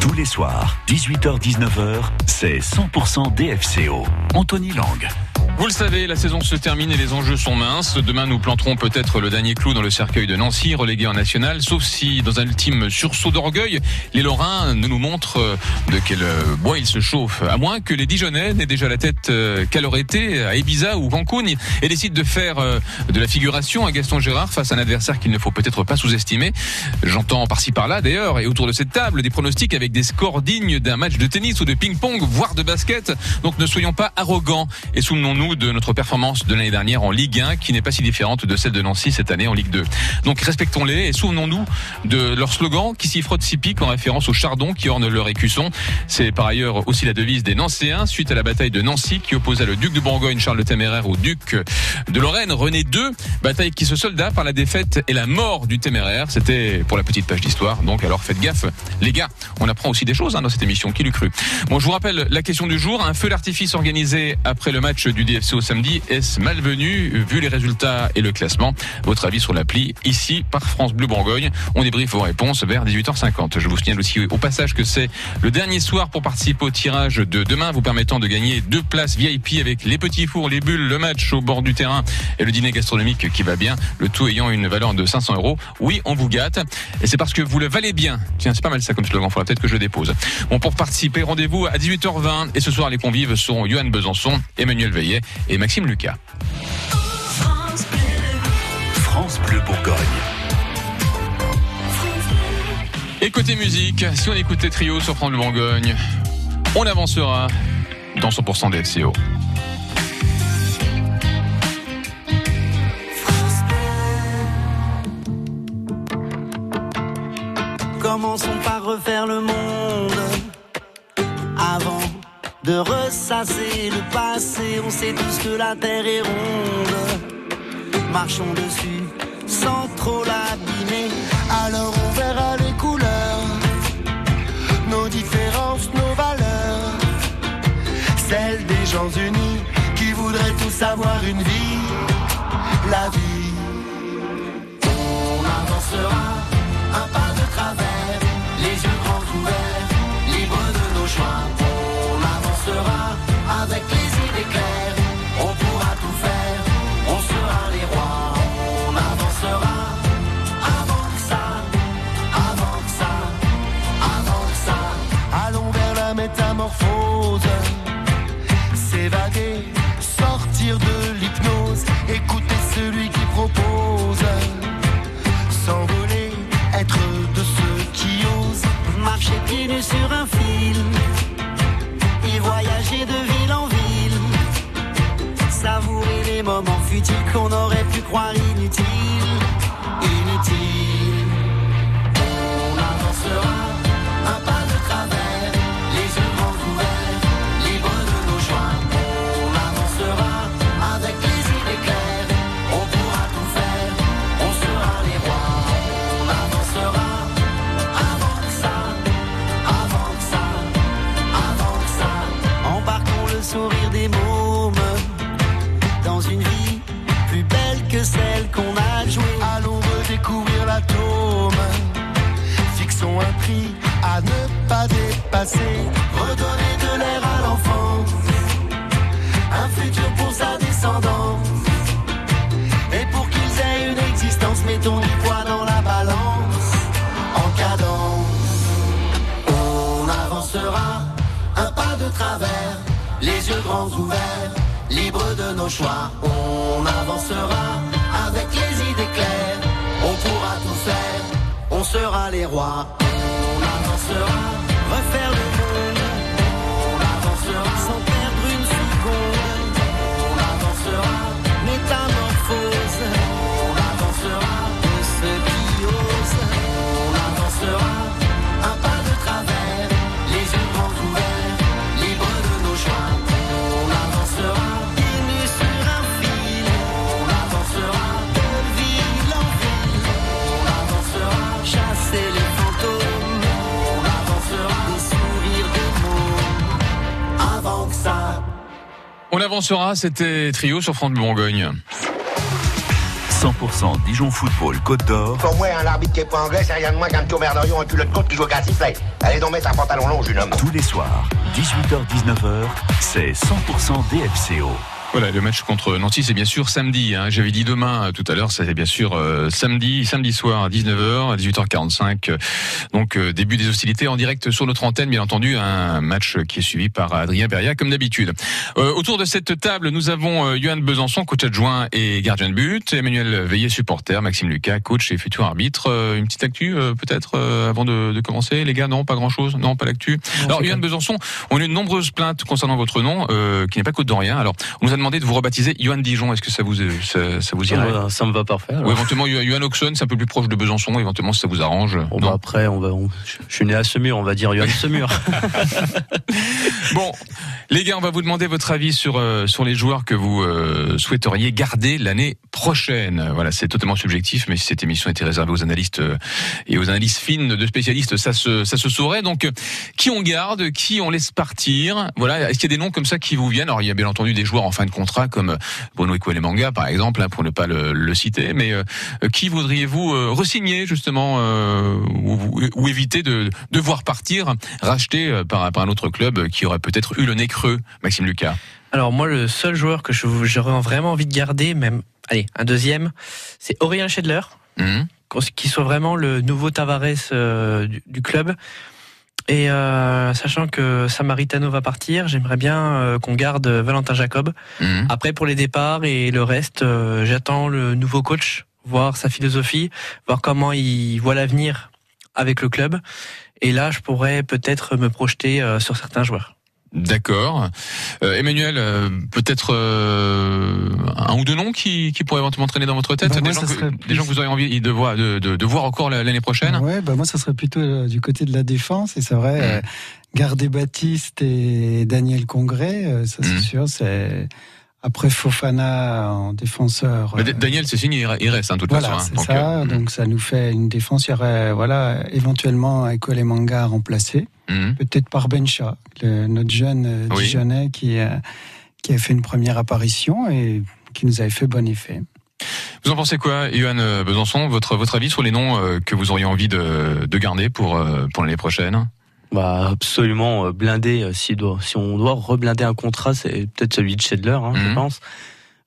Tous les soirs, 18h-19h, c'est 100% DFCO. Anthony Lang. Vous le savez, la saison se termine et les enjeux sont minces. Demain, nous planterons peut-être le dernier clou dans le cercueil de Nancy, relégué en national, sauf si, dans un ultime sursaut d'orgueil, les Lorrains ne nous montrent euh, de quel euh, bois ils se chauffent. À moins que les Dijonais n'aient déjà la tête euh, qu'à leur été, à Ibiza ou Cancun, et décident de faire de la figuration à Gaston Gérard face à un adversaire qu'il ne faut peut-être pas sous-estimer. J'entends par-ci par-là, d'ailleurs, et autour de cette table, des pronostics avec des scores dignes d'un match de tennis ou de ping-pong, voire de basket. Donc ne soyons pas arrogants et souvenons-nous de notre performance de l'année dernière en Ligue 1 qui n'est pas si différente de celle de Nancy cette année en Ligue 2. Donc respectons-les et souvenons-nous de leur slogan qui s'y frotte si pique en référence au chardon qui orne leur écusson. C'est par ailleurs aussi la devise des Nancéens suite à la bataille de Nancy qui opposa le duc de Bourgogne Charles le Téméraire au duc de Lorraine René II. Bataille qui se solda par la défaite et la mort du Téméraire. C'était pour la petite page d'histoire. Donc alors faites gaffe les gars. On apprend aussi des choses hein, dans cette émission. Qui l'eût cru? Bon, je vous rappelle la question du jour. Un feu d'artifice organisé après le match du DFC au samedi. Est-ce malvenu vu les résultats et le classement? Votre avis sur l'appli ici par France Bleu Bourgogne. On débriefe vos réponses vers 18h50. Je vous signale aussi au passage que c'est le dernier soir pour participer au tirage de demain, vous permettant de gagner deux places VIP avec les petits fours, les bulles, le match au bord du terrain et le dîner gastronomique qui va bien. Le tout ayant une valeur de 500 euros. Oui, on vous gâte. Et c'est parce que vous le valez bien. Tiens, c'est pas mal ça comme slogan. Faudra peut-être que je le dépose. Bon, pour participer, rendez-vous à 18h20. Et ce soir, les convives seront Johan Besançon, Emmanuel Veillet et Maxime Lucas. France Bleu Bourgogne. Et côté musique, si on écoutait Trio sur France Bleu Bourgogne, on avancera dans 100% des FCO. Commençons par refaire le monde de ressasser le passé. On sait tous que la terre est ronde. Marchons dessus sans trop l'abîmer. Alors on verra les couleurs, nos différences, nos valeurs. Celles des gens unis qui voudraient tous avoir une vie, la vie. On avancera un pas de travers, les yeux grands ouverts, libres de nos choix. Avancera avec les On avancera avec les idées claires, on pourra tout faire, on sera les rois. On avancera, refaire le c'était Trio sur France Bleu Bourgogne. 100% Dijon Football Côte d'Or. Pour moi, un arbitre qui est pas anglais, c'est rien de moins qu'un petit merdorion, un culot de côte qui joue au cassiflet. Allez donc mettre un pantalon long, jeune homme. Tous les soirs, 18h-19h, c'est 100% DFCO. Voilà, le match contre Nancy, c'est bien sûr samedi. Hein. J'avais dit demain euh, tout à l'heure, c'est bien sûr euh, samedi, samedi soir à 19h, à 18h45. Donc euh, début des hostilités en direct sur notre antenne, bien entendu, un match qui est suivi par Adrien Beria comme d'habitude. autour de cette table, nous avons Johan Besançon, coach adjoint et gardien de but, Emmanuel Veillet, supporter, Maxime Lucas, coach et futur arbitre. une petite actu peut-être avant de, de, commencer, les gars Non, pas grand-chose. Non, pas l'actu. Alors Johan Besançon, on a eu de nombreuses plaintes concernant votre nom, qui n'est pas Côte d'Orient. Alors on nous a demandé de vous rebaptiser Johan Dijon. Est-ce que ça vous ça, ça vous irait ça, me va parfait. Ou éventuellement Johan Oxon, c'est un peu plus proche de Besançon. Éventuellement, si ça vous arrange. Bon, bah après, on va, je suis né à Semur, on va dire Johan Semur. bon, les gars, on va vous demander votre avis sur euh, sur les joueurs que vous euh, souhaiteriez garder l'année prochaine. Voilà, c'est totalement subjectif, mais si cette émission était réservée aux analystes euh, et aux analystes fines de spécialistes, ça se ça se saurait. Donc, qui on garde, qui on laisse partir? Voilà, est-ce qu'il y a des noms comme ça qui vous viennent? Alors, il y a bien entendu des joueurs en fin de contrat comme Bruno Manga, par exemple, hein, pour ne pas le, citer. Mais euh, qui voudriez-vous euh, resigner justement euh, ou, éviter de, de voir partir, racheter par, par un autre club qui aurait peut-être eu le nez creux, Maxime Lucas? Alors moi, le seul joueur que j'aurais vraiment envie de garder, même, allez, un deuxième, c'est Aurélien Schedler, mmh. qui soit vraiment le nouveau Tavares du, club. Et euh, sachant que Samaritano va partir, j'aimerais bien euh, qu'on garde Valentin Jacob. Mhm. Après, pour les départs et le reste, euh, j'attends le nouveau coach, voir sa philosophie, voir comment il voit l'avenir avec le club. Et là, je pourrais peut-être me projeter sur certains joueurs. D'accord. Euh, Emmanuel, euh, peut-être euh, un ou deux noms qui, qui pourraient éventuellement traîner dans votre tête bah, des, gens que, vous auriez envie de voir, de, de, voir encore l'année prochaine Ouais, bah moi ça serait plutôt du côté de la défense et c'est vrai, garder Baptiste et Daniel Congrès, ça c'est mmh. sûr, c'est après Fofana en défenseur. Mais Daniel, c'est signé, il reste, hein, toute voilà, façon. Hein, donc, ça, donc ça nous fait une défense. Il y aurait, voilà, éventuellement Ekole Manga remplacé. Mhm. Peut-être par Bencha, notre jeune euh, Dijonais qui, euh, qui a fait une première apparition et qui nous avait fait bon effet. Vous en pensez quoi, Yohan euh, Besançon votre, votre avis sur les noms que vous auriez envie de, de garder pour, pour l'année prochaine? Bah absolument blindé si, si on doit reblinder un contrat c'est peut-être celui de Schedler hein, je mhm. pense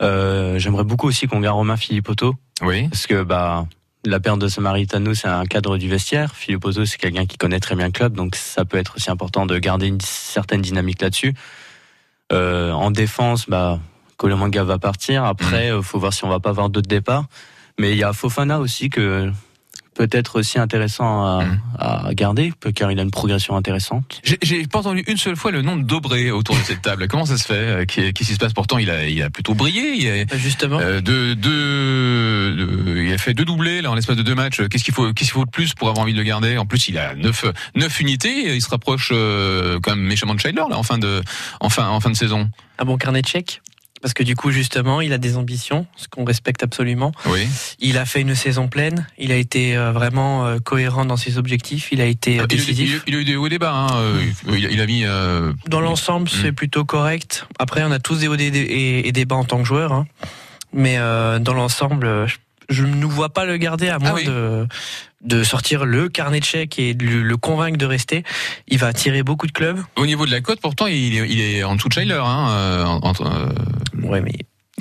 euh, j'aimerais beaucoup aussi qu'on garde Romain Philippotto oui parce que bah la perte de Samaritano, c'est un cadre du vestiaire. Philippe Ozo, c'est quelqu'un qui connaît très bien le club, donc ça peut être aussi important de garder une certaine dynamique là-dessus. Euh, en défense, bah, Colomanga va partir. Après, il mm. euh, faut voir si on va pas avoir d'autres départs. Mais il y a Fofana aussi que peut-être aussi intéressant à, mmh. à, garder, car il a une progression intéressante. J'ai pas entendu une seule fois le nom de Dobré autour de cette table. Comment ça se fait euh, Qu'est-ce qui se passe Pourtant, il a, il a plutôt brillé. Il a, bah, Justement. Euh, de, de, il a fait deux doublés là en l'espace de deux matchs. Qu'est-ce qu'il faut, qu'est-ce qu'il faut de plus pour avoir envie de le garder? En plus, il a neuf, neuf unités. Il se rapproche euh, quand même méchamment de Scheidler là en fin de, en fin, en fin de saison. Un bon carnet de chèques? Parce que du coup justement il a des ambitions, ce qu'on respecte absolument. Oui. Il a fait une saison pleine, il a été euh, vraiment euh, cohérent dans ses objectifs, il a été euh, décisif. Il, a eu des hauts et des bas. Hein. Il, a mis. Dans l'ensemble, c'est mm. plutôt correct. Après, on a tous des hauts et des bas en tant que joueur, hein. mais dans l'ensemble, je ne nous vois pas le garder à moins ah de de sortir le carnet de chèques et de le convaincre de rester. Il va attirer beaucoup de clubs. Au niveau de la cote, pourtant, il est, il est en dessous de Schiller. Hein.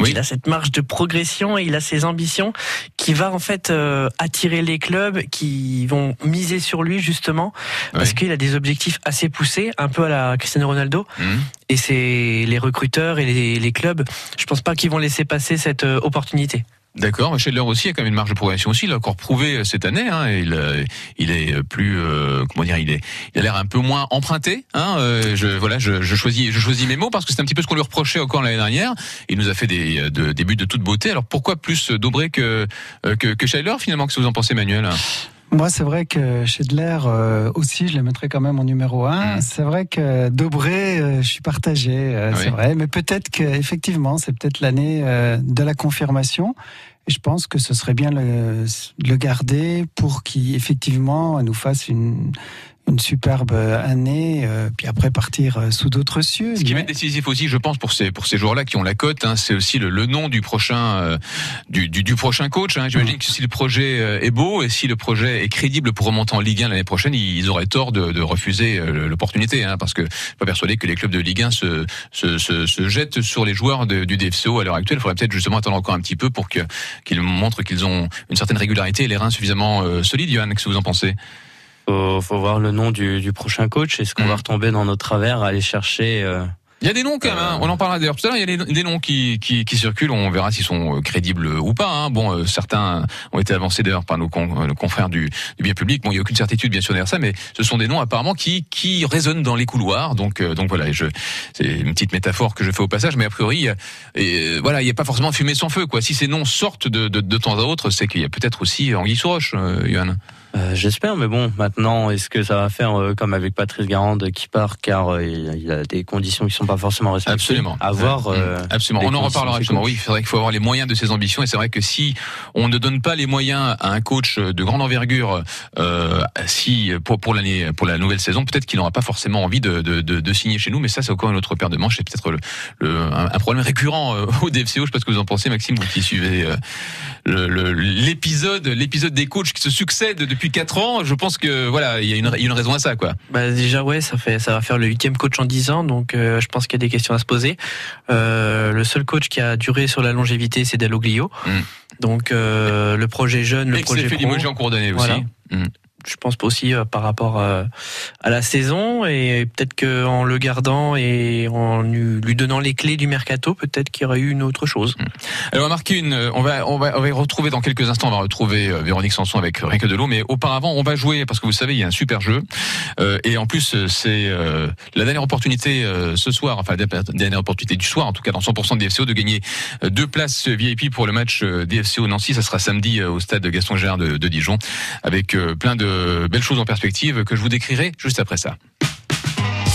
Mais Il a cette marge de progression et il a ses ambitions qui va en fait euh, attirer les clubs qui vont miser sur lui justement parce qu'il a des objectifs assez poussés, un peu à la Cristiano Ronaldo. Mhm. Et c'est les recruteurs et les, les clubs, je pense pas qu'ils vont laisser passer cette euh, opportunité. D'accord, Schindler aussi a quand même une marge de progression aussi. Il a encore prouvé euh, cette année. Hein, il, euh, il est plus, euh, comment dire, il est, il a l'air un peu moins emprunté. Hein, je, voilà, je, je, choisis, je choisis mes mots parce que c'est un petit peu ce qu'on lui reprochait encore l'année dernière. Il nous a fait des, de, des buts de toute beauté. Alors pourquoi plus Dobré que que, que finalement? Qu'est-ce que vous en pensez, Manuel moi, c'est vrai que Schindler euh, aussi, je le mettrais quand même en numéro un. Mm. C'est vrai que Dobré, je suis partagé, c'est vrai. Mais peut-être qu'effectivement, c'est peut-être l'année de la confirmation. Et je pense que ce serait bien le, le garder pour qu'il effectivement nous fasse une, une superbe année, euh, puis après partir euh, sous d'autres cieux. Ce qui va être décisif aussi, je pense, pour ces pour ces joueurs-là qui ont la cote, hein, c'est aussi le, le, nom du prochain euh, du, du, du, prochain coach. Hein. J'imagine que si le projet est beau et si le projet est crédible pour remonter en Ligue 1 l'année prochaine, ils auraient tort de, de refuser l'opportunité, hein, parce que je suis pas persuadé que les clubs de Ligue 1 se se, se, se jettent sur les joueurs de, du DFCO à l'heure actuelle. Il faudrait peut-être justement attendre encore un petit peu pour que qu'ils montrent qu'ils ont une certaine régularité et les reins suffisamment solides. Johan, qu'est-ce que vous en pensez? Faut, faut voir le nom du, du prochain coach. Est-ce qu'on va mm. retomber dans notre travers, aller chercher euh, il y a des noms quand même, hein. on en parlera d'ailleurs tout à l'heure, il y a des, noms qui, qui, qui, circulent, on verra s'ils sont euh, crédibles ou pas. Hein. Bon, euh, certains ont été avancés d'ailleurs par nos, confrères du, du, bien public, bon, il n'y a aucune certitude bien sûr derrière ça, mais ce sont des noms apparemment qui, qui résonnent dans les couloirs, donc, donc voilà, je, c'est une petite métaphore que je fais au passage, mais a priori, et, voilà, il n'y a pas forcément fumée sans feu, quoi. Si ces noms sortent de, de, de temps à autre, c'est qu'il y a peut-être aussi Anguille sous roche, Johan. Euh, j'espère, mais bon, maintenant, est-ce que ça va faire euh, comme avec Patrice Garande qui part car euh, il y a des conditions qui sont pas forcément respectées Absolument. À voir. Absolument. On en reparlera justement. Oui, c'est vrai qu'il faut avoir les moyens de ses ambitions et c'est vrai que si on ne donne pas les moyens à un coach de grande envergure, si pour pour l'année pour la nouvelle saison, peut-être qu'il n'aura pas forcément envie de, de, de, de, signer chez nous. Mais ça, c'est encore une autre paire de manches. C'est peut-être le, le, un, problème récurrent au DFCO. Je sais pas ce que vous en pensez, Maxime, vous qui suivez l'épisode l'épisode des coachs qui se succèdent depuis depuis 4 ans, je pense que voilà, il y a une, une raison à ça, quoi. Bah déjà ouais, ça fait, ça va faire le huitième coach en 10 ans, donc euh, je pense qu'il y a des questions à se poser. Euh, le seul coach qui a duré sur la longévité, c'est Dalloglio. Mm. Donc euh, le projet jeune, le projet pro. en cours d'année aussi. Mm je pense aussi euh, par rapport euh, à la saison et peut-être qu'en le gardant et en lui donnant les clés du mercato, peut-être qu'il y aurait eu une autre chose. Hmm. Alors marquer une, on va, on va, on va retrouver dans quelques instants, on va retrouver euh, Véronique Sanson avec rien que de l'eau, mais auparavant on va jouer parce que vous savez il y a un super jeu et en plus c'est la dernière opportunité ce soir, enfin la dernière opportunité du soir en tout cas dans 100% de DFCO de gagner deux places VIP pour le match DFCO Nancy, ça sera samedi au stade Gaston Gérard de, de Dijon avec plein de belles choses en perspective que je vous décrirai juste après ça.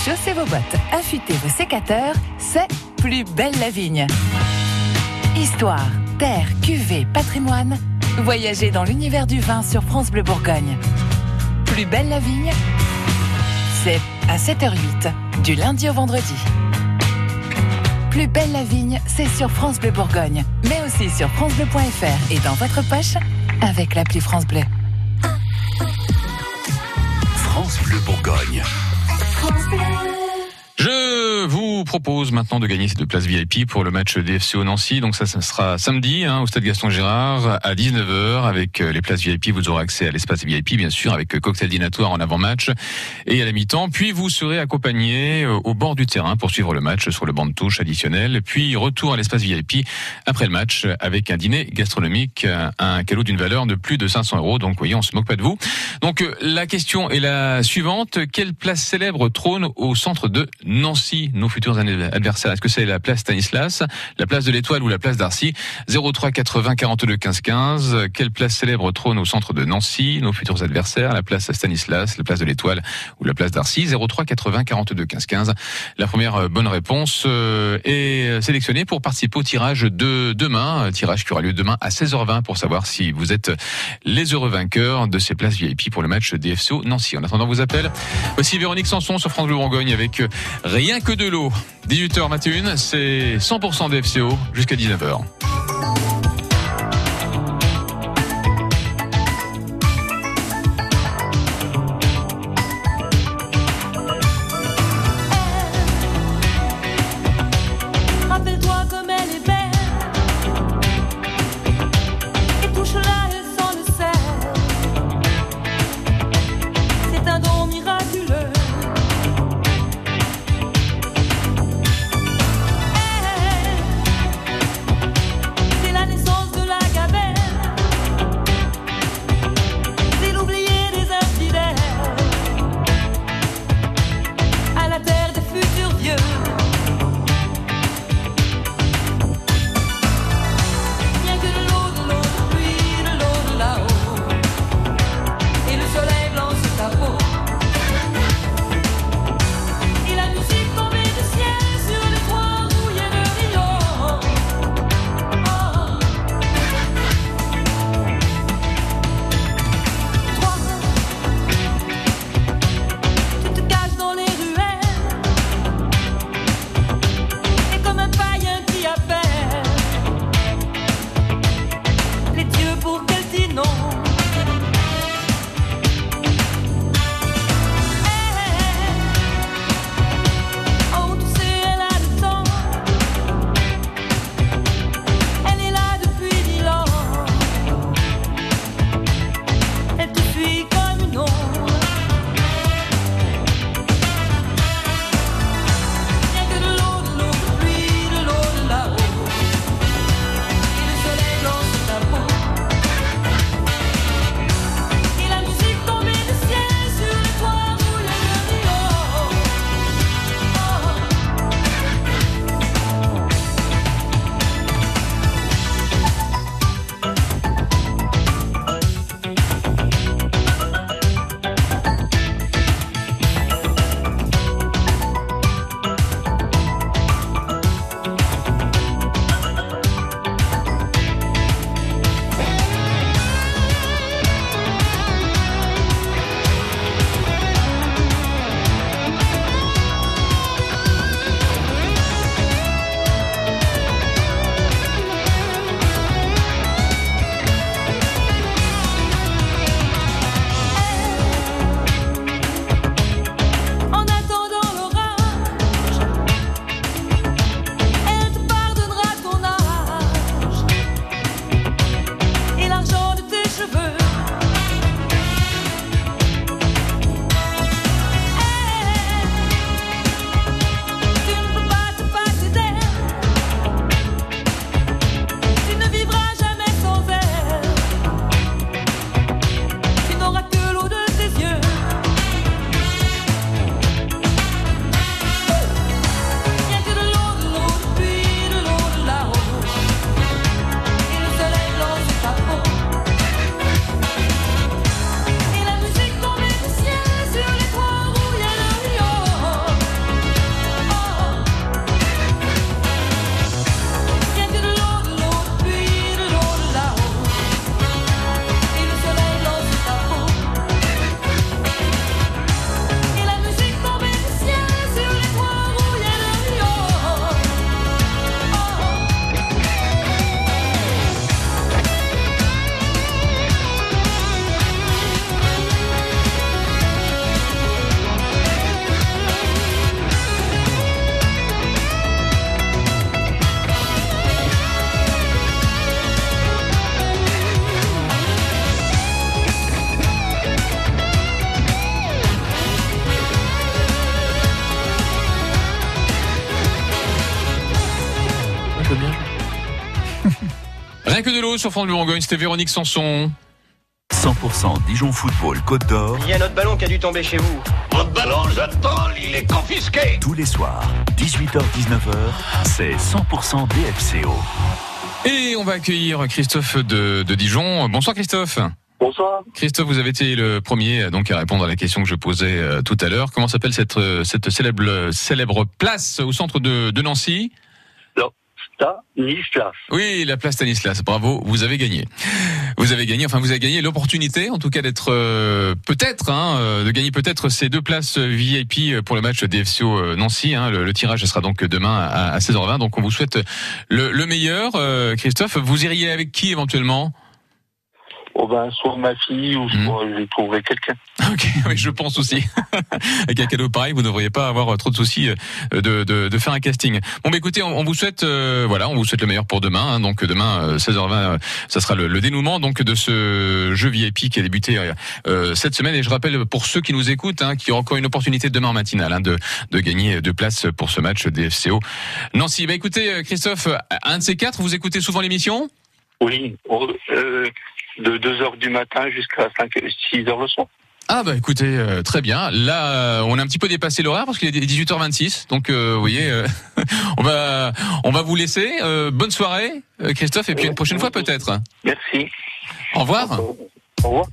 Chaussez vos bottes, affûtez vos sécateurs, c'est Plus belle la vigne. Histoire, terre, cuvée, patrimoine, voyagez dans l'univers du vin sur France Bleu Bourgogne. Plus belle la vigne, c'est à 7h08, du lundi au vendredi. Plus belle la vigne, c'est sur France Bleu Bourgogne, mais aussi sur francebleu.fr et dans votre poche avec l'appli France Bleu. France Bleu Bourgogne. Je vous propose maintenant de gagner ces deux places VIP pour le match DFCO Nancy. Donc ça, ça sera samedi hein, au stade Gaston Gérard à 19h avec euh, les places VIP. Vous aurez accès à l'espace VIP bien sûr avec euh, cocktail dînatoire en avant-match et à la mi-temps. Puis vous serez accompagné euh, au bord du terrain pour suivre le match sur le banc de touche additionnel. Puis retour à l'espace VIP après le match avec un dîner gastronomique, un cadeau d'une valeur de plus de 500 euros. Donc voyez, on se moque pas de vous. Donc la question est la suivante. Quelle place célèbre trône au centre de Nancy, nos futurs adversaires Est-ce que c'est la place Stanislas, la place de l'Étoile ou la place d'Arcy? 03 80 42 15 15. Quelle place célèbre trône au centre de Nancy Nos futurs adversaires, la place Stanislas, la place de l'Étoile ou la place d'Arcy? 03 80 42 15 15. La première euh, bonne réponse euh, est sélectionnée pour participer au tirage de demain, tirage qui aura lieu demain à 16h20 pour savoir si vous êtes les heureux vainqueurs de ces places VIP pour le match DFCO Nancy. En attendant vos appels, voici Véronique Sanson sur France Bleu Bourgogne avec euh, Rien que de l'eau. 18h21, c'est 100% d'FCO jusqu'à 19h. Rien que de l'eau sur France Bleu Bourgogne, c'était Véronique Sanson. 100% Dijon Football Côte d'Or. Il y a notre ballon qui a dû tomber chez vous. Votre ballon, j'attends, il est confisqué. Tous les soirs, 18h-19h, c'est 100% DFCO. Et on va accueillir Christophe de, de Dijon. Bonsoir Christophe. Bonsoir. Christophe, vous avez été le premier donc à répondre à la question que je posais euh, tout à l'heure. Comment s'appelle cette, euh, cette célèbre, célèbre place au centre de, de Nancy? Stanislas. Oui, la place Stanislas. Bravo, vous avez gagné. Vous avez gagné, enfin vous avez gagné l'opportunité, en tout cas d'être euh, peut-être, hein, de gagner peut-être ces deux places VIP pour le match DFCO Nancy. Hein. Le, tirage sera donc demain à, 16h20. Donc on vous souhaite le, le meilleur, Christophe. Vous iriez avec qui éventuellement? Oh ben, soit ma fille ou hmm. soit je trouverai quelqu'un. Ok, oui, je pense aussi. Avec un cadeau pareil, vous ne devriez pas avoir euh, trop de soucis euh, de, de, de faire un casting. Bon, bah, écoutez, on, vous souhaite, euh, voilà, on vous souhaite le meilleur pour demain. Hein. donc demain, 16h20, ça sera le, le, dénouement donc de ce jeu VIP qui a débuté euh, cette semaine. Et je rappelle pour ceux qui nous écoutent, hein, y aura encore une opportunité demain en matinale hein, de, de gagner deux places pour ce match DFCO. Nancy, bah écoutez, Christophe, un de ces quatre, vous écoutez souvent l'émission? Oui. Oh, euh, de 2 heures du matin jusqu'à 5, 6 heures le soir. Ah bah écoutez, euh, très bien. Là, euh, on a un petit peu dépassé l'horaire parce qu'il est 18h26. Donc euh, vous voyez, on va on va vous laisser. bonne soirée, Christophe, et puis une prochaine fois peut-être. Merci. Au revoir. Au revoir.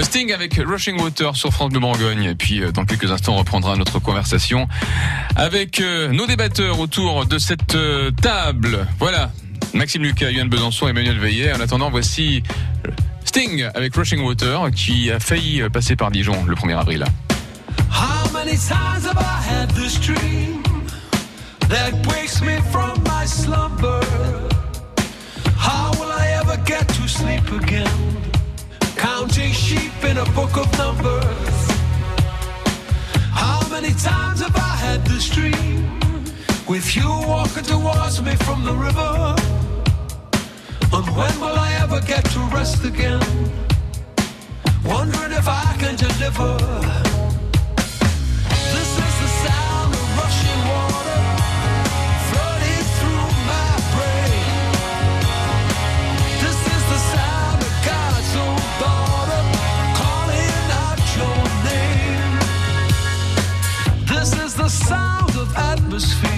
Sting avec Rushing Water sur France Bleu Bourgogne. Et puis, dans quelques instants, on reprendra notre conversation avec nos débatteurs autour de cette table. Voilà. Maxime Lucas, Yann Besançon, Emmanuel Veillet. En attendant, voici Sting avec Rushing Water qui a failli passer par Dijon le 1er avril. How many times have I had this dream that wakes me from my slumber? How will I ever get to sleep again? Counting sheep in a book of numbers. How many times have I had this dream? With you walking towards me from the river. And when will I ever get to rest again? Wondering if I can deliver. This is the sound of rushing water flooding through my brain. This is the sound of God's own daughter calling out your name. This is the sound of atmosphere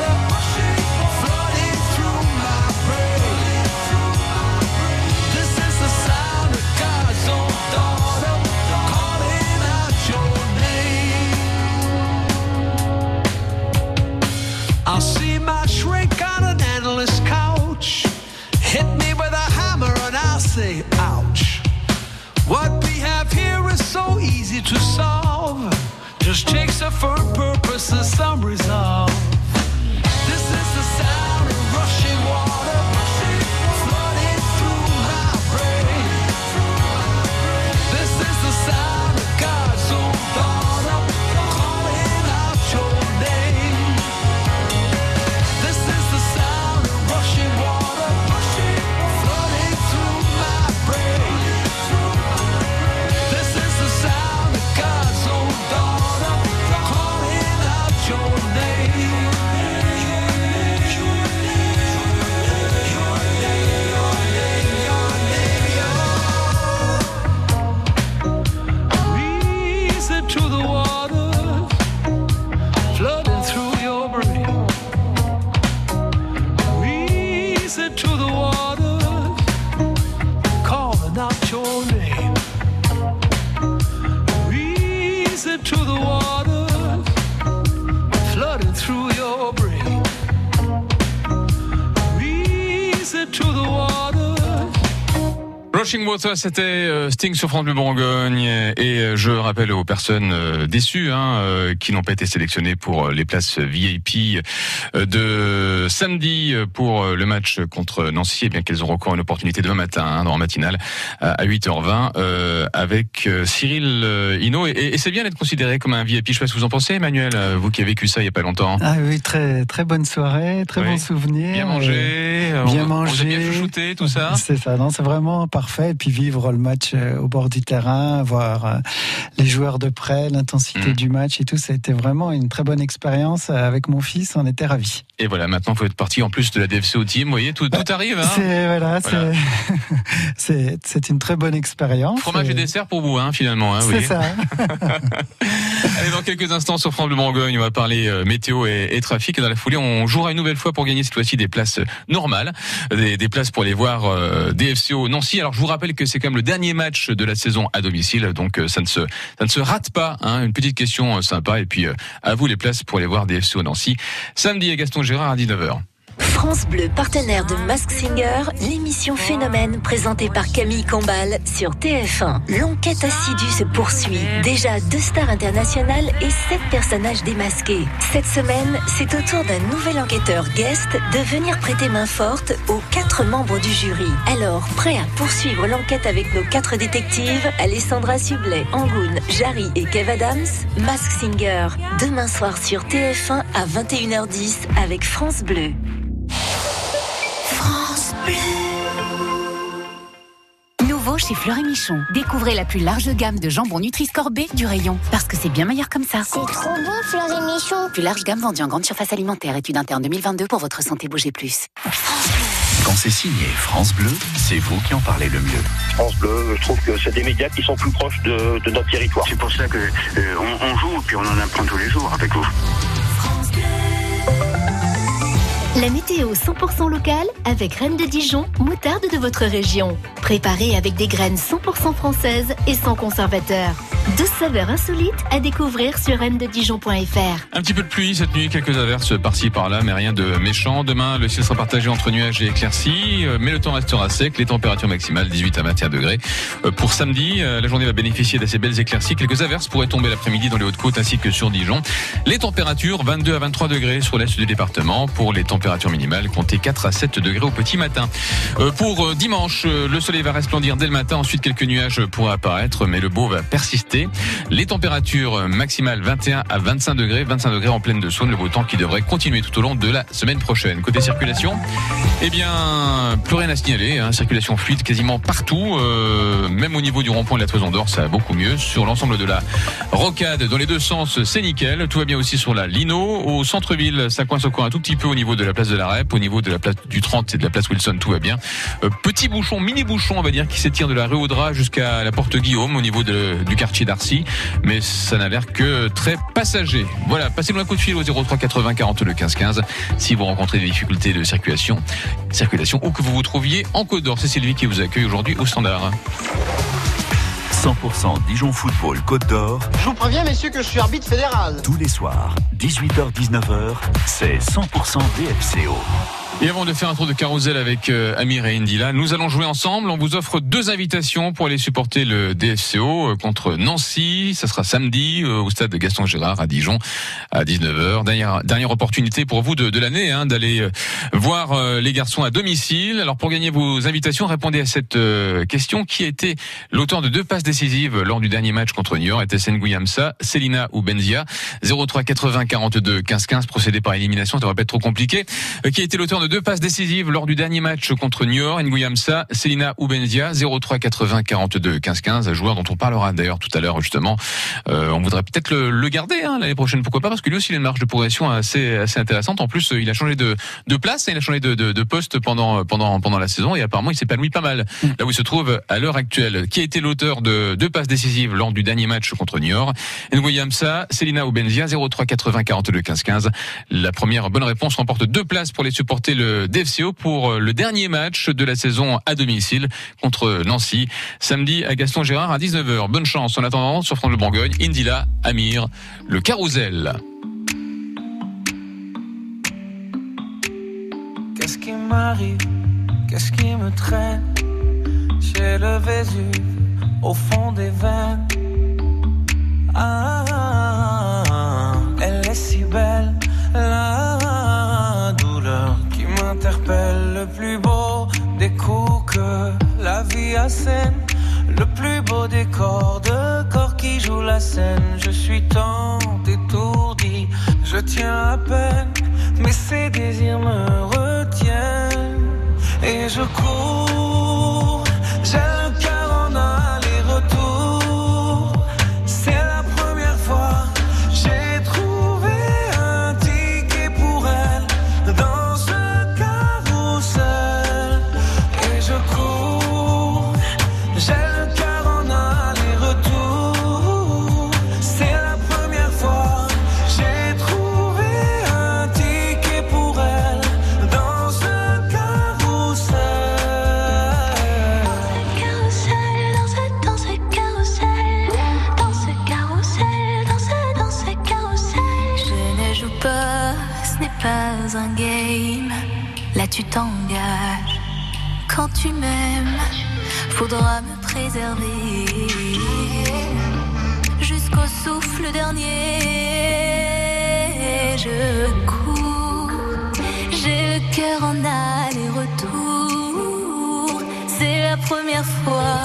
to solve. Just takes a firm purpose and some resolve. C'était euh, Sting sur France Bleu Bourgogne. Et euh, je rappelle aux personnes euh, déçues hein, qui n'ont pas été sélectionnées pour les places VIP de samedi pour le match contre Nancy, et eh bien qu'elles auront encore une opportunité demain matin, hein, dans matinale, à 8h20, avec Cyril Hino. Et, c'est bien d'être considéré comme un VIP. Je sais pas ce que vous en pensez, Emmanuel, vous qui avez vécu ça il y a pas longtemps. Ah oui, très très bonne soirée, très bon souvenir. Bien mangé, bien mangé, bien chouchouté, tout ça. C'est ça, non, c'est vraiment parfait. Puis vivre le match euh, au bord du terrain, voir euh, les joueurs de près, l'intensité mm. du match et tout, ça a été vraiment une très bonne expérience. Euh, avec mon fils, on était ravis. Et voilà, maintenant, vous êtes parti en plus de la DFC au team. Vous voyez, tout, tout arrive. Hein c'est voilà, c'est c'est une très bonne expérience. Fromage et, dessert pour vous, hein, finalement. Hein, c'est ça. Allez, dans quelques instants sur France Bleu Bourgogne, on va parler météo et, trafic. Et dans la foulée, on jouera une nouvelle fois pour gagner cette fois-ci des places normales, des, des places pour aller voir euh, DFCO Nancy. Alors je vous rappelle que c'est quand même le dernier match de la saison à domicile, donc euh, ça ne se ça ne se rate pas. Hein. Une petite question euh, sympa et puis à vous les places pour aller voir DFCO Nancy samedi à Gaston Gérard à 19h. France Bleu, partenaire de Mask Singer, l'émission Phénomène présentée par Camille Combal sur TF1. L'enquête assidue se poursuit. Déjà deux stars internationales et sept personnages démasqués. Cette semaine, c'est au tour d'un nouvel enquêteur guest de venir prêter main forte aux quatre membres du jury. Alors, prêt à poursuivre l'enquête avec nos quatre détectives, Alessandra Sublet, Angoun, Jarry et Kev Adams, Mask Singer, demain soir sur TF1 à 21h10 avec France Bleu. Nouveau chez Fleury Michon. Découvrez la plus large gamme de jambon Nutri-Score B du rayon. Parce que c'est bien meilleur comme ça. C'est trop bon, Fleury Michon. Plus large gamme vendue en grande surface alimentaire. Étude interne 2022 pour votre santé. Bougez plus. Quand c'est signé France Bleu, c'est vous qui en parlez le mieux. France Bleu, je trouve que c'est des médias qui sont plus proches de, notre territoire. C'est pour ça que euh, on, joue et on en apprend tous les jours avec vous. La météo 100% locale avec Reine de Dijon, moutarde de votre région. Préparée avec des graines 100% françaises et sans conservateur. Deux saveurs insolites à découvrir sur reine-de-dijon.fr. Un petit peu de pluie cette nuit, quelques averses par-ci par-là, mais rien de méchant. Demain, le ciel sera partagé entre nuages et éclaircies, euh, mais le temps restera sec. Les températures maximales 18 à 21 degrés. Euh, pour samedi, euh, la journée va bénéficier d'assez belles éclaircies. Quelques averses pourraient tomber l'après-midi dans les Hautes-Côtes ainsi que sur Dijon. Les températures 22 à 23 degrés sur l'est du département. Pour les températures minimales, comptez 4 à 7 degrés au petit matin. Pour dimanche, le soleil va resplendir dès le matin. Ensuite, quelques nuages pourraient apparaître, mais le beau va persister. Les températures maximales 21 à 25 degrés, 25 degrés en pleine de Saône, le beau temps qui devrait continuer tout au long de la semaine prochaine. Côté circulation, eh bien, plus rien à signaler, hein, circulation fluide quasiment partout, euh, même au niveau du rond-point de la Toison d'Or, ça va beaucoup mieux. Sur l'ensemble de la rocade, dans les deux sens, c'est nickel. Tout va bien aussi sur la Lino. Au centre-ville, ça coince encore un tout petit peu au niveau de la place de la Rep, au niveau de la place du 30 et de la place Wilson, tout va bien. Euh, petit bouchon, mini bouchon, on va dire, qui s'étire de la rue Audra jusqu'à la porte Guillaume, au niveau du quartier d'Arcy. Mais ça n'a l'air que très passager. Voilà, passez-nous un coup de fil au 03 80 42 15 15 si vous rencontrez des difficultés de circulation, circulation ou que vous vous trouviez en Côte d'Or. C'est Sylvie qui vous accueille aujourd'hui au standard. 100% Dijon Football Côte d'Or. Je vous préviens, messieurs, que je suis arbitre fédéral. Tous les soirs, 18h-19h, c'est 100% DFCO. Et avant de faire un tour de carrousel avec euh, Amir et Indila, nous allons jouer ensemble. On vous offre deux invitations pour aller supporter le DFCO euh, contre Nancy. Ça sera samedi euh, au stade de Gaston Gérard à Dijon à 19h. Dernière, dernière opportunité pour vous de, de l'année hein, d'aller voir les garçons à domicile. Alors pour gagner vos invitations, répondez à cette question. Qui a été l'auteur de deux passes décisives lors du dernier match contre New York Était Guyamsa, Selina ou Benzia? 03 80 42 15 15 procédé par élimination, ça va pas être trop compliqué. Qui a été l'auteur de deux passes décisives lors du dernier match contre Niort, Nguyamsa, Selina Oubenzia, 03 80 42 15 15, joueur dont on parlera d'ailleurs tout à l'heure justement. Euh, on voudrait peut-être le, garder hein, l'année prochaine, pourquoi pas, parce que lui aussi il a une marge de progression assez assez intéressante. En plus, il a changé de, de place, et il a changé de, de, de, poste pendant pendant pendant la saison et apparemment il s'épanouit pas mal mm. là où il se trouve à l'heure actuelle. Qui a été l'auteur de deux passes décisives lors du dernier match contre Niort Nguyamsa, Selina Oubenzia, 03 80 42 15 15. La première bonne réponse remporte deux places pour les le DFCO pour euh, le dernier match de la saison à domicile contre Nancy, samedi à Gaston Gérard à 19h. Bonne chance en attendant sur France Le Bourgogne, Indila, Amir, le Carousel. Qu'est-ce qui m'arrive? Qu'est-ce qui me traîne? Le Vésuve au fond des veines. Ah, elle est si belle, qui Le plus beau des coups que la vie assène. Le plus beau décor de corps qui joue la scène. Je suis tant étourdi, je tiens à peine, mais ces désirs me retiennent. Et je cours, tu m'aimes, faudra me préserver jusqu'au souffle dernier. Je cours, j'ai le cœur en aller-retour. C'est la première fois,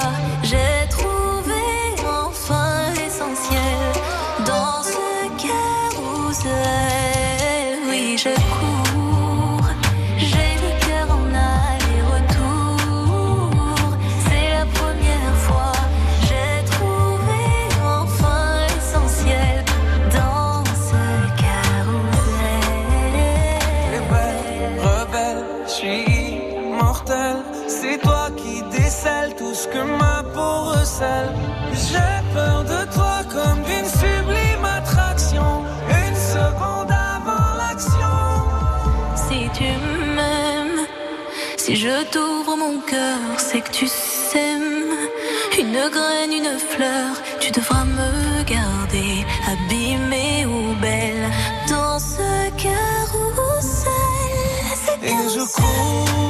je t'ouvre mon cœur, c'est que tu s'aimes. Une graine, une fleur, tu devras me garder, abîmée ou belle, dans ce carrousel. Et je cours,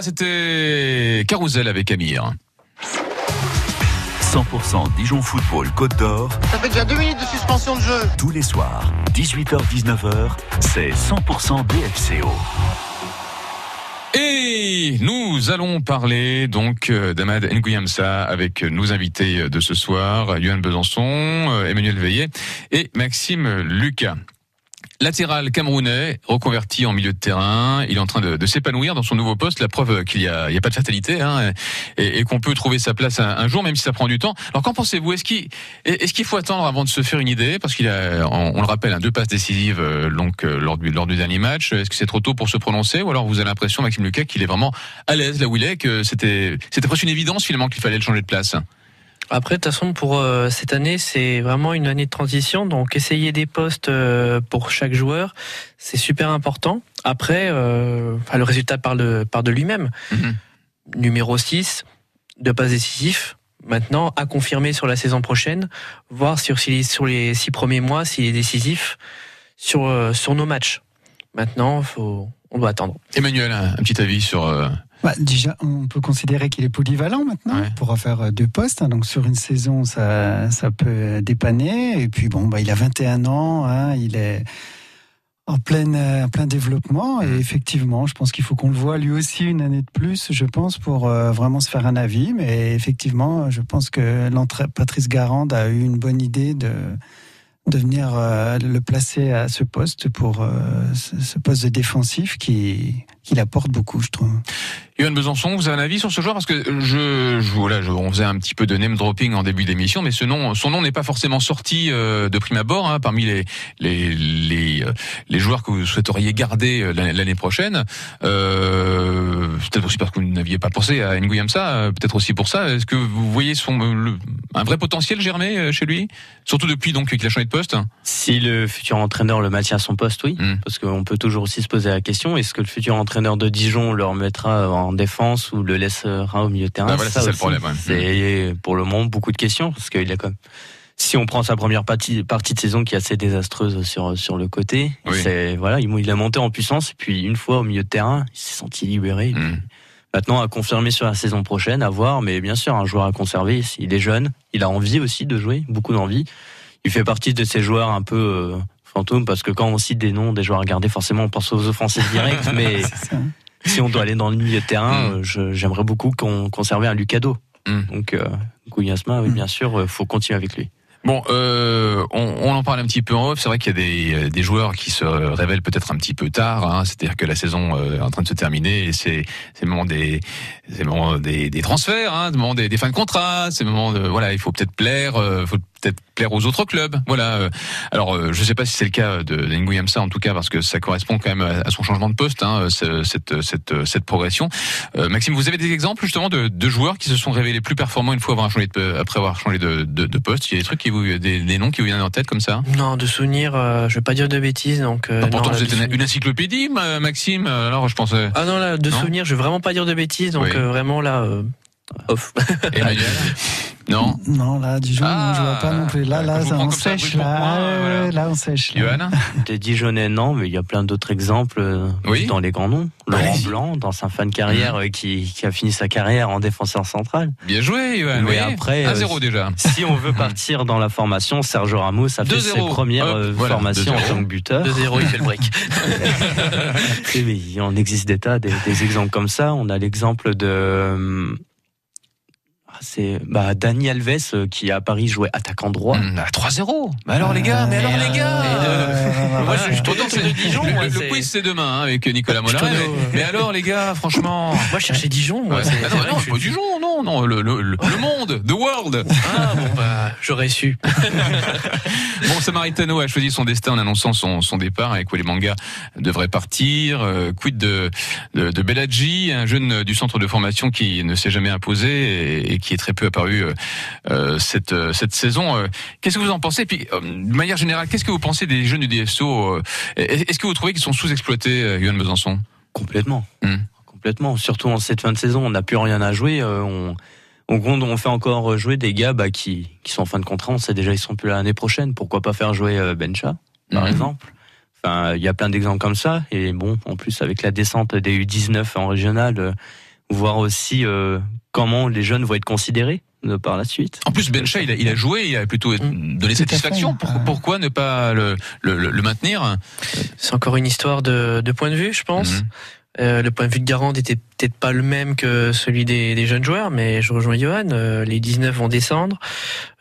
c'était Carousel avec Amir. 100% Dijon Football Côte d'Or, Ça fait déjà deux minutes de suspension de jeu. tous les soirs, 18h-19h, c'est 100% DFCO. Et nous allons parler donc euh, d'Ahmad Nguyamsa avec nos invités de ce soir, Yohan Besançon, euh, Emmanuel Veillet et Maxime Lucas. Latéral camerounais, reconverti en milieu de terrain, il est en train de, s'épanouir dans son nouveau poste. La preuve qu'il y a, a pas de fatalité hein, et, qu'on peut trouver sa place un, jour, même si ça prend du temps. Alors qu'en pensez-vous? Est-ce qu'il qu'il faut attendre avant de se faire une idée? Parce qu'il a, on, le rappelle, hein, deux passes décisives euh, donc euh, lors du lors du dernier match. Est-ce que c'est trop tôt pour se prononcer? Ou alors vous avez l'impression, Maxime Lucas, qu'il est vraiment à l'aise là où il est, que c'était presque une évidence finalement qu'il fallait le changer de place? Après, de toute façon, pour euh, cette année, c'est vraiment une année de transition. Donc, essayer des postes euh, pour chaque joueur, c'est super important. Après, euh, enfin, le résultat parle de, parle de lui-même. Mhm. Numéro 6, de passes décisif. Maintenant, à confirmer sur la saison prochaine, voir sur, sur les six premiers mois s'il est décisif sur, sur nos matchs. Maintenant, faut, on doit attendre. Emmanuel, un, un petit avis sur Bah, déjà, on peut considérer qu'il est polyvalent maintenant. Ouais. Il pourra faire euh, deux postes. hein. donc sur une saison, ça, ça peut dépanner. Et puis bon, bah, il a 21 ans. hein, il est en plein, euh, plein développement. Et effectivement, je pense qu'il faut qu'on le voit lui aussi une année de plus, je pense, pour euh, vraiment se faire un avis. Mais effectivement, je pense que Patrice Garande a eu une bonne idée de de venir euh, le placer à ce poste pour ce, ce poste de défensif qui, qu'il apporte beaucoup, je trouve. Yoann Besançon, vous avez un avis sur ce joueur? Parce que je, je voilà, je, on faisait un petit peu de name dropping en début d'émission, mais ce nom, son nom n'est pas forcément sorti euh, de prime abord hein, parmi les les les, euh, les joueurs que vous souhaiteriez garder euh, l'année prochaine. Euh, peut-être aussi parce que vous n'aviez pas pensé à Nguyam ça, peut-être aussi pour ça. Est-ce que vous voyez son le, un vrai potentiel germer chez lui, surtout depuis donc qu'il a changé de poste Si le futur entraîneur le maintient à son poste, oui, hmm. parce qu'on peut toujours aussi se poser la question est-ce que le futur entraîneur de Dijon le remettra en en défense ou le laissera au milieu de terrain. Bah voilà, c'est le problème. C'est pour le moment beaucoup de questions parce qu'il a comme si on prend sa première partie, partie de saison qui est assez désastreuse sur sur le côté, c'est voilà, il, il, a monté en puissance et puis une fois au milieu de terrain, il s'est senti libéré. Hmm. Maintenant à confirmer sur la saison prochaine, à voir, mais bien sûr un joueur à conserver. Il est jeune, il a envie aussi de jouer, beaucoup d'envie. Il fait partie de ces joueurs un peu euh, fantômes parce que quand on cite des noms des joueurs à garder, forcément on pense aux offensives directes, mais si on doit aller dans le milieu de terrain, mm. euh, j'aimerais beaucoup qu'on conserve un Lucado. Mm. Donc, euh, Gouyasma, oui, mm. bien sûr, il faut continuer avec lui. Bon, euh, on, on, en parle un petit peu en off. C'est vrai qu'il y a des, euh, des, joueurs qui se révèlent peut-être un petit peu tard. Hein. C'est-à-dire que la saison est en train de se terminer et c'est le moment des c'est le moment des, des transferts, hein, le moment des, des fins de contrat. C'est le moment de voilà, il faut peut-être plaire, euh, faut peut-être plaire aux autres clubs. Voilà. Euh, alors, euh, je ne sais pas si c'est le cas de Nguyamsa en tout cas, parce que ça correspond quand même à son changement de poste, hein, cette, cette, cette progression. Euh, Maxime, vous avez des exemples justement de, de, joueurs qui se sont révélés plus performants une fois avoir changé de, après avoir changé de, de, de, poste? Il y a des trucs qui vous, des, des, noms qui vous viennent en tête comme ça? Non, de souvenirs, euh, je vais pas dire de bêtises. Donc, euh, pourtant, vous êtes une, encyclopédie, Maxime. Alors, je pensais. Ah non, là, de souvenirs, je vais vraiment pas dire de bêtises. Donc, vraiment là. Off. Emmanuel Non Non, là, Dijon, ah, je vois pas non plus. Là, là, on sèche, là. là, on sèche. Johan Des Dijonnais, non, mais il y a plein d'autres exemples euh, oui dans les grands noms. Laurent Blanc, dans sa fin de carrière, mmh. qui, qui, a fini sa carrière en défenseur central. Bien joué, Johan. Mais après, 1-0 euh, déjà. Si on veut partir dans la formation, Sergio Ramos a fait ses premières euh, formations en tant que buteur. 2-0, il fait le break. oui, on existe des tas, des, des exemples comme ça. On a l'exemple de c'est bah, Dani Alves euh, qui à Paris jouait attaquant droit. Mmh, à 3-0. Mais alors les gars, mais alors les gars. moi je suis de Dijon. Le, quiz c'est demain hein, avec Nicolas Mollin. Mais, alors les gars, franchement. Moi je cherchais Dijon. Ah non, non, pas Dijon, non, non, le, monde, the world. Ah bon bah j'aurais su. bon, Samaritano a choisi son destin en annonçant son, son départ avec les mangas devrait partir. Euh, quid de, de, de Bellaggi, un jeune du centre de formation qui ne s'est jamais imposé et, et qui qui est très peu apparu euh, euh, cette euh, cette saison. Qu'est-ce que vous en pensez? Puis, de manière générale, qu'est-ce que vous pensez des jeunes du DSO Est-ce que vous trouvez qu'ils sont sous-exploités, Yohan Besançon? Complètement. Hmm. Complètement. Surtout en cette fin de saison, on n'a plus rien à jouer. on, on, fait encore jouer des gars bah, qui, qui sont en fin de contrat. On sait déjà ils sont plus là l'année prochaine. Pourquoi pas faire jouer Bencha, par hmm. exemple? Enfin, il y a plein d'exemples comme ça. Et bon, en plus avec la descente des U19 en régional, voir aussi comment les jeunes vont être considérés euh, par la suite. En plus, Bencha, il a, il a joué, il a plutôt mm. donné satisfaction. pourquoi ne pas le, le, maintenir? C'est encore une histoire de, de, point de vue, je pense. Mm-hmm. Euh, le point de vue de Garand n'était peut-être pas le même que celui des, des, jeunes joueurs, mais je rejoins Johan. Euh, les 19 vont descendre.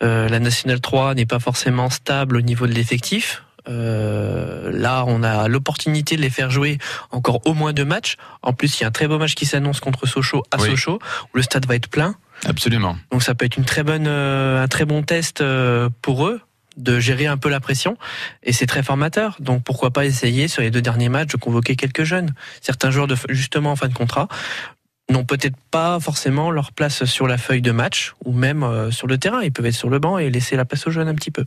la Nationale 3 n'est pas forcément stable au niveau de l'effectif. Euh, là, on a l'opportunité de les faire jouer encore au moins deux matchs. En plus, il y a un très beau match qui s'annonce contre Sochaux à Sochaux, où le stade va être plein. Absolument. Donc ça peut être une très bonne, euh, un très bon test euh, pour eux de gérer un peu la pression et c'est très formateur. Donc pourquoi pas essayer sur les deux derniers matchs de convoquer quelques jeunes, certains joueurs de justement en fin de contrat n'ont peut-être pas forcément leur place sur la feuille de match ou même euh, sur le terrain. Ils peuvent être sur le banc et laisser la place aux jeunes un petit peu.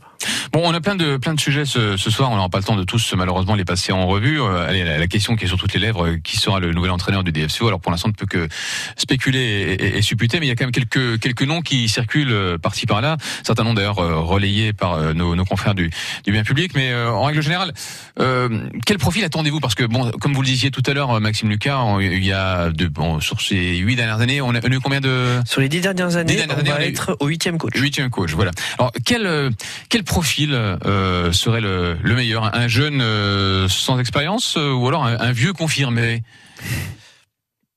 Bon, on a plein de plein de sujets ce, soir. On n'aura pas le temps de tous malheureusement les passer en revue. Euh, allez, la, question qui est sur toutes les lèvres, euh, qui sera le nouvel entraîneur du DFCO Alors pour l'instant, on ne peut que spéculer et, supputer, mais il y a quand même quelques quelques noms qui circulent par-ci par-là. Certains noms d'ailleurs relayés par nos, confrères du, du bien public. Mais en règle générale, quel profil attendez-vous? Parce que bon, comme vous le disiez tout à l'heure, Maxime Lucas, il y a de bon sur ces huit dernières années, on a eu combien de Sur les dix dernières années, on va être au huitième coach. Huitième coach, voilà. Alors quel euh, quel profil euh, serait le, le meilleur? Un jeune euh, sans expérience ou alors un, vieux confirmé?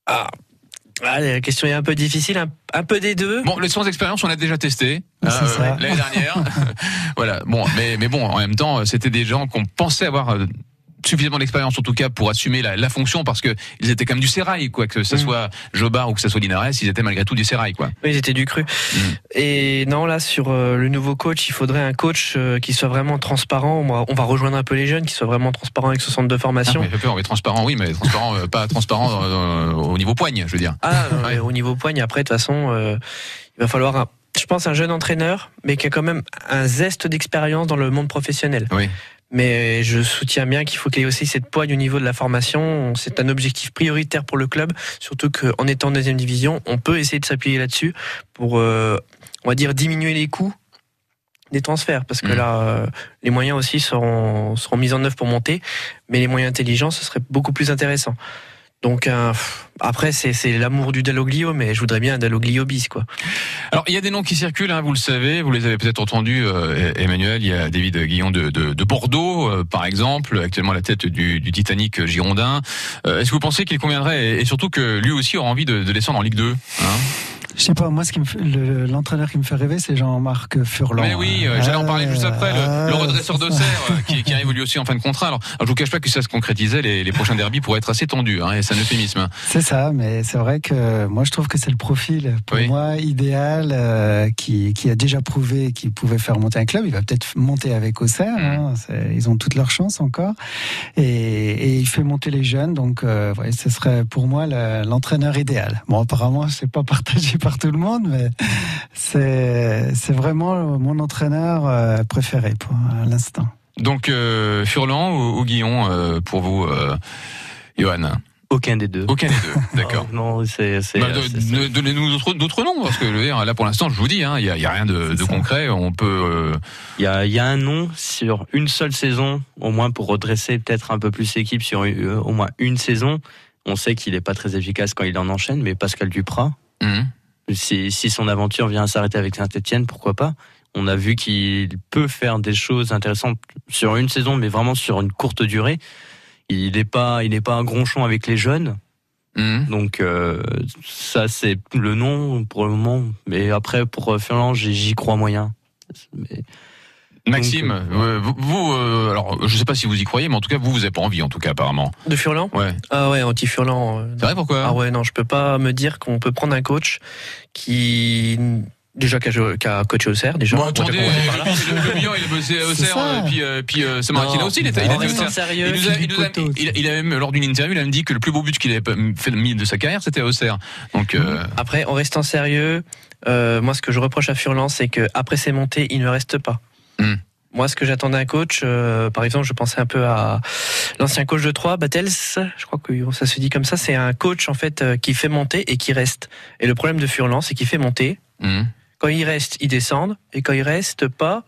Ah. la question est un peu difficile, un, peu des deux. Bon, le sans expérience, on a déjà testé l'année dernière. voilà. Bon, mais mais bon, en même temps, c'était des gens qu'on pensait avoir suffisamment d'expérience en tout cas pour assumer la, fonction parce que ils étaient quand même du sérail, quoi, que ce mm. soit Jobard ou que ce soit Linares, ils étaient malgré tout du sérail, quoi. Oui, ils étaient du cru. Mm. Et non, là sur euh, le nouveau coach, il faudrait un coach euh, qui soit vraiment transparent. On va, rejoindre un peu les jeunes, qui soit vraiment transparent avec ce centre de formation. Ah, mais on est transparent, oui, mais transparent, pas transparent au niveau poigne, je veux dire. Ah, au niveau poigne. Après, de toute façon, il va falloir un, je pense, un jeune entraîneur, mais qui a quand même un zeste d'expérience dans le monde professionnel. Oui. Mais je soutiens bien qu'il faut qu'il y ait aussi cette poigne au niveau de la formation. C'est un objectif prioritaire pour le club, surtout qu'en étant en deuxième division, on peut essayer de s'appuyer là-dessus pour, euh, on va dire, diminuer les coûts des transferts parce que mm. là euh, les moyens aussi seront seront mis en œuvre pour monter mais les moyens intelligents ce serait beaucoup plus intéressant donc euh, après c'est l'amour du Dalloglio, mais je voudrais bien un Dalloglio bis quoi. Alors il y a des noms qui circulent, hein, vous le savez, vous les avez peut-être entendus, euh, Emmanuel. Il y a David Guillon de, de, Bordeaux, euh, par exemple, actuellement à la tête du, Titanic girondin. Est-ce que vous pensez qu'il conviendrait et, surtout que lui aussi aura envie de, de descendre en Ligue 2 hein? Je sais pas, moi, ce qui me fait, l'entraîneur qui me fait rêver, c'est Jean-Marc Furlan. Mais oui, euh, j'allais en parler juste après, le, le redresseur d'Auxerre, euh, qui, qui arrive lui aussi en fin de contrat. Alors, alors, je vous cache pas que ça se concrétisait, les, les prochains derbies pourraient être assez tendus, hein, et c'est un euphémisme. C'est ça, mais c'est vrai que moi, je trouve que c'est le profil, pour moi, idéal, euh, qui, qui a déjà prouvé qu'il pouvait faire monter un club. Il va peut-être monter avec Auxerre, mm. hein, ils ont toutes leurs chances encore. Et, et, il fait monter les jeunes, donc, euh, ouais, ce serait pour moi l'entraîneur idéal. Bon, apparemment, c'est pas partagé par tout le monde, mais c'est c'est vraiment mon entraîneur euh, préféré pour l'instant. Donc euh, Furlan ou, Guillon euh, pour vous, euh, Johan? Aucun des deux. Aucun des deux, d'accord. non, c'est. Bah, Donnez-nous d'autres noms, parce que là, pour l'instant, je vous dis, hein, il n'y a, a, rien de, de concret. On peut. Il y, a, y, a, un nom sur une seule saison, au moins pour redresser peut-être un peu plus l'équipe sur au moins une saison. On sait qu'il n'est pas très efficace quand il en enchaîne, mais Pascal Duprat. Mmh. Si, si son aventure vient à s'arrêter avec Saint-Etienne, pourquoi pas? On a vu qu'il peut faire des choses intéressantes sur une saison, mais vraiment sur une courte durée. Il n'est pas, il n'est pas un gronchon avec les jeunes. Mmh. Donc euh, ça c'est le nom pour le moment. Mais après pour Finlande j'y crois moyen. Mais Maxime, euh, vous, euh, alors je sais pas si vous y croyez, mais en tout cas vous, vous avez pas envie, en tout cas apparemment. De Furlan Ouais. Ah ouais, anti Furlan. C'est vrai pourquoi Ah ouais, non, je peux pas me dire qu'on peut prendre un qui déjà qui a, coaché au CER déjà. Bon, attendez, le, le, il a bossé au CER, et puis, euh, puis euh, Martina aussi, il était, il était au CER. Il, nous a, il, nous a, il, il, a même, lors d'une interview, il a même dit que le plus beau but qu'il avait fait de sa carrière, c'était au CER. Donc, euh... Après, en restant sérieux, euh, moi, ce que je reproche à Furlan, c'est qu'après ses montées, il ne reste pas. Hmm. Moi, ce que j'attends d'un coach, euh, par exemple, je pensais un peu à l'ancien coach de Troyes, Battels, je crois que ça se dit comme ça, c'est un coach en fait euh, qui fait monter et qui reste. Et le problème de Furlan, c'est qu'il fait monter. Mmh. Quand il reste, il descend, et quand il reste pas,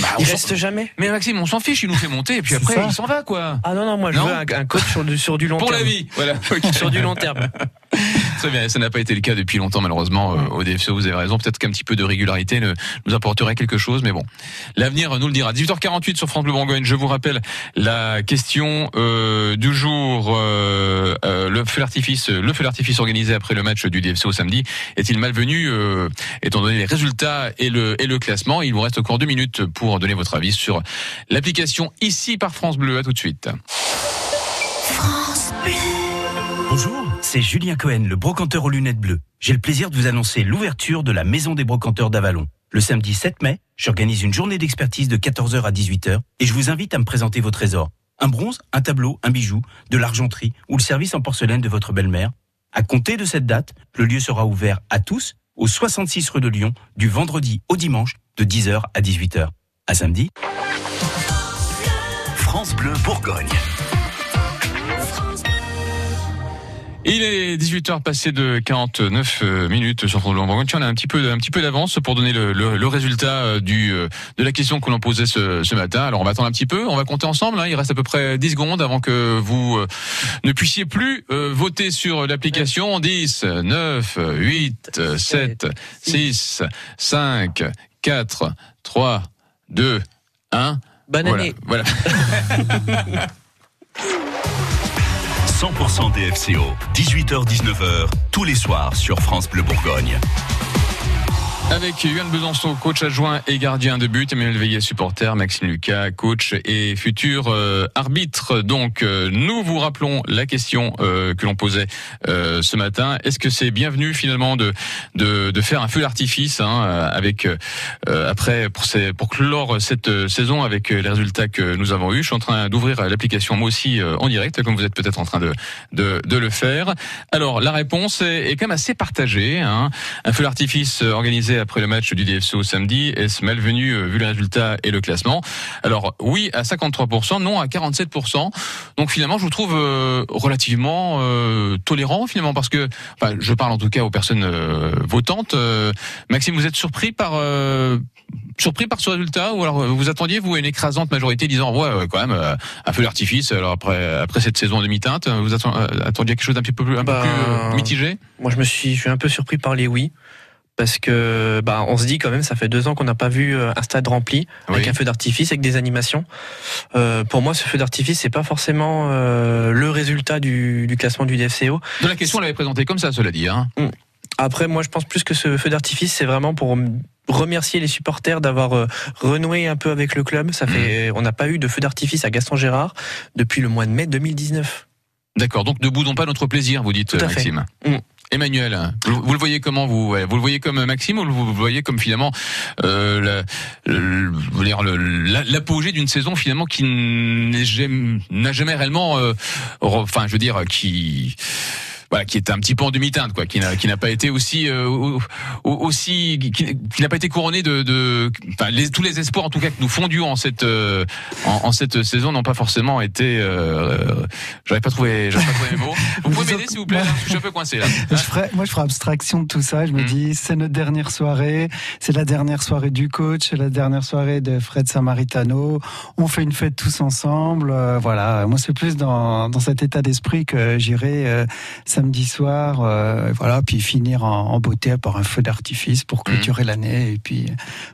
bah, il reste jamais. Mais Maxime, on s'en fiche, il nous fait monter et puis après il s'en va quoi. Ah non non, moi je veux un, coach sur du, sur du long terme. Pour la vie, voilà. sur du long terme. Très bien, ça n'a pas été le cas depuis longtemps malheureusement euh, au DFCO, vous avez raison, peut-être qu'un petit peu de régularité nous apporterait quelque chose, mais bon, l'avenir nous le dira. 18h48 sur France Bleu Bourgogne, je vous rappelle la question euh, du jour, euh, euh, le feu d'artifice, le feu d'artifice organisé après le match du DFCO samedi, est-il malvenu euh, étant donné les résultats et le, et le classement? Il vous reste encore deux minutes pour donner votre avis sur l'application ici par France Bleu. À tout de suite. France Bleu. Bonjour c'est Julien Cohen, le brocanteur aux lunettes bleues. J'ai le plaisir de vous annoncer l'ouverture de la Maison des brocanteurs d'Avalon. Le samedi 7 mai, j'organise une journée d'expertise de 14h à 18h et je vous invite à me présenter vos trésors. Un bronze, un tableau, un bijou, de l'argenterie ou le service en porcelaine de votre belle-mère. À compter de cette date, le lieu sera ouvert à tous au 66 rue de Lyon du vendredi au dimanche de 10h à 18h. À samedi. France Bleu Bourgogne. Il est 18h passé de 49 euh, minutes sur France Bleu On a un petit peu, un petit peu d'avance pour donner le, le, résultat euh, du, euh, de la question que l'on posait ce, ce, matin. Alors on va attendre un petit peu, on va compter ensemble. Hein. Il reste à peu près 10 secondes avant que vous ne puissiez plus voter sur l'application. 10, 9, 8, 7, 6, 5, 4, 3, 2, 1. Bonne année. Voilà. 100% DFCO, 18h-19h, tous les soirs sur France Bleu Bourgogne. Avec Yann Besançon, coach adjoint et gardien de but, Emmanuel Veillet, supporter, Maxime Lucas, coach et futur euh, arbitre. Donc, euh, nous vous rappelons la question euh, que l'on posait ce matin. Est-ce que c'est bienvenu finalement de, de, de faire un feu d'artifice hein, avec après pour, ces, pour clore cette saison avec les résultats que nous avons eus? Je suis en train d'ouvrir l'application moi aussi en direct, comme vous êtes peut-être en train de, de, de, le faire. Alors, la réponse est, est quand même assez partagée. Hein. Un feu d'artifice organisé après le match du DFCO samedi Est-ce malvenu euh, vu le résultat et le classement Alors oui à 53%, non à 47%. Donc finalement je vous trouve euh, relativement euh, tolérant finalement parce que enfin, je parle en tout cas aux personnes votantes. Maxime, vous êtes surpris par surpris par ce résultat ou alors vous attendiez vous une écrasante majorité disant ouais, quand même un feu d'artifice alors après après cette saison demi-teinte vous attendiez quelque chose d'un petit peu plus un peu plus bah, mitigé? Moi je me suis je suis un peu surpris par les oui parce que bah on se dit quand même ça fait deux ans qu'on n'a pas vu euh, un stade rempli avec un feu d'artifice avec des animations. Euh, pour moi, ce feu d'artifice c'est pas forcément euh, le résultat du, du, classement du DFCO. De la question, on l'avait présenté comme ça, cela dit. Hein. Mm. Après, moi, je pense plus que ce feu d'artifice, c'est vraiment pour remercier les supporters d'avoir euh, renoué un peu avec le club. Ça fait, mm. on n'a pas eu de feu d'artifice à Gaston Gérard depuis le mois de mai 2019. D'accord. Donc ne boudons pas notre plaisir, vous dites, Maxime. Mm. Emmanuel, vous, le voyez comment vous Vous le voyez comme Maxime ou vous le voyez comme finalement euh, l'apogée d'une saison finalement qui n'a jamais, réellement, euh, enfin je veux dire, qui voilà, qui est un petit peu en demi-teinte, quoi, qui n'a qui n'a pas été aussi euh, aussi qui, n'a pas été couronné de, de enfin, les, tous les espoirs en tout cas que nous fondions en cette euh, en, cette saison n'ont pas forcément été. Euh, j'aurais pas trouvé, j'aurais pas trouvé mes mots. Vous pouvez m'aider s'il vous plaît Je suis un peu coincé là. Je ferai, moi, je ferai abstraction de tout ça. Je me hmm. dis, c'est notre dernière soirée, c'est la dernière soirée du coach, c'est la dernière soirée de Fred Samaritano. On fait une fête tous ensemble. voilà, moi c'est plus dans dans cet état d'esprit que j'irai samedi soir, euh, voilà, puis finir en, beauté par un feu d'artifice pour clôturer mhm. l'année. Et puis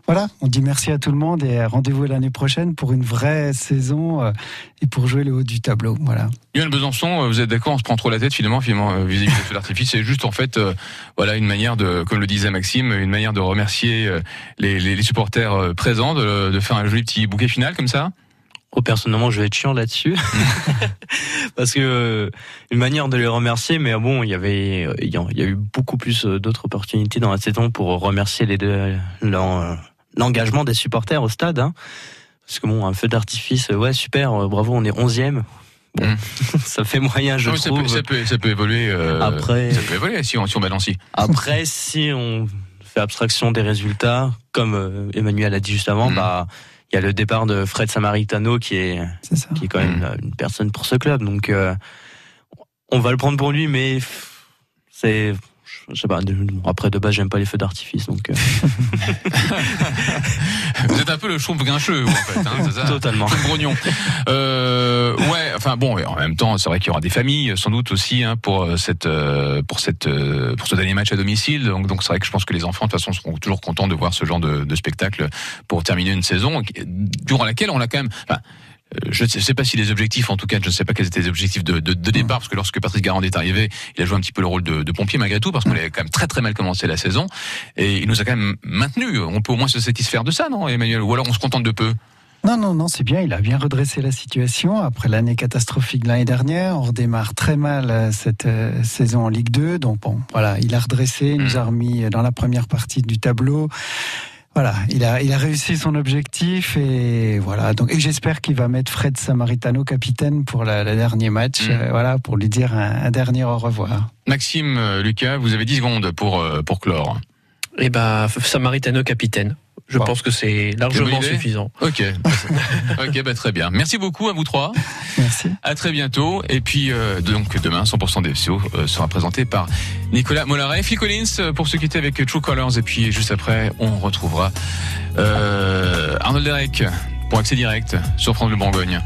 voilà, on dit merci à tout le monde et rendez-vous l'année prochaine pour une vraie saison euh, et pour jouer le haut du tableau. Voilà. Yann Besançon, euh, vous êtes d'accord On se prend trop la tête finalement, finalement vis-à-vis du feu d'artifice. C'est juste en fait, voilà, une manière de, comme le disait Maxime, une manière de remercier les, les, supporters présents, de, de faire un joli petit bouquet final comme ça? Oh, personnellement, je vais être chiant là-dessus. Parce que, euh, une manière de les remercier, mais bon, il y avait, il y a eu beaucoup plus euh, d'autres opportunités dans la saison pour remercier les deux, l'engagement des supporters au stade, hein. Parce que bon, un feu d'artifice, ouais, super, euh, bravo, on est onzième. Bon, mm. ça fait moyen, je trouve. Ça peut, ça peut, évoluer. Après, ça peut évoluer si on, si on. Après, si on fait abstraction des résultats, comme Emmanuel a dit juste avant, mm. bah il y a le départ de Fred Samaritano qui est, qui est quand même mm. une, personne pour ce club. Donc, euh, on va le prendre pour lui, mais c'est je sais pas, après de base j'aime pas les feux d'artifice donc. Euh. vous êtes un peu le chauve grincheux en fait, hein, c'est ça Totalement. grognon. Euh, ouais, enfin bon, en même temps c'est vrai qu'il y aura des familles sans doute aussi hein, pour euh, cette euh, pour cette pour ce dernier match à domicile. Donc donc c'est vrai que je pense que les enfants de toute façon seront toujours contents de voir ce genre de, de spectacle pour terminer une saison durant laquelle on a quand même. Euh, je ne sais pas si les objectifs, en tout cas, je ne sais pas quels étaient les objectifs de, de, de départ, parce que lorsque Patrice Garand est arrivé, il a joué un petit peu le rôle de, de pompier malgré tout, parce qu'on avait quand même très très mal commencé la saison, et il nous a quand même maintenu. On peut au moins se satisfaire de ça, non, Emmanuel? Ou alors on se contente de peu? Non, non, non, c'est bien. Il a bien redressé la situation. Après l'année catastrophique de l'année dernière, on redémarre très mal euh, cette euh, saison en Ligue 2. Donc bon, voilà, il a redressé, il nous a remis dans la première partie du tableau voilà, il a, il a réussi son objectif et voilà. Donc, et j'espère qu'il va mettre Fred Samaritano capitaine pour le dernier match, mm. euh, voilà, pour lui dire un, dernier au revoir. Maxime, euh, Lucas, vous avez 10 secondes pour, euh, pour clore. Eh ben, Samaritano capitaine. Je pense que c'est largement suffisant. Ok, ok, bah, très bien. Merci beaucoup à vous trois. Merci. À très bientôt. Et puis euh, donc demain, 100% des FCO euh, sera présenté par Nicolas Mollaret, Phil Collins euh, pour ceux qui étaient avec True Colors. Et puis juste après, on retrouvera Arnold Derek pour accès direct sur France Bleu Bourgogne.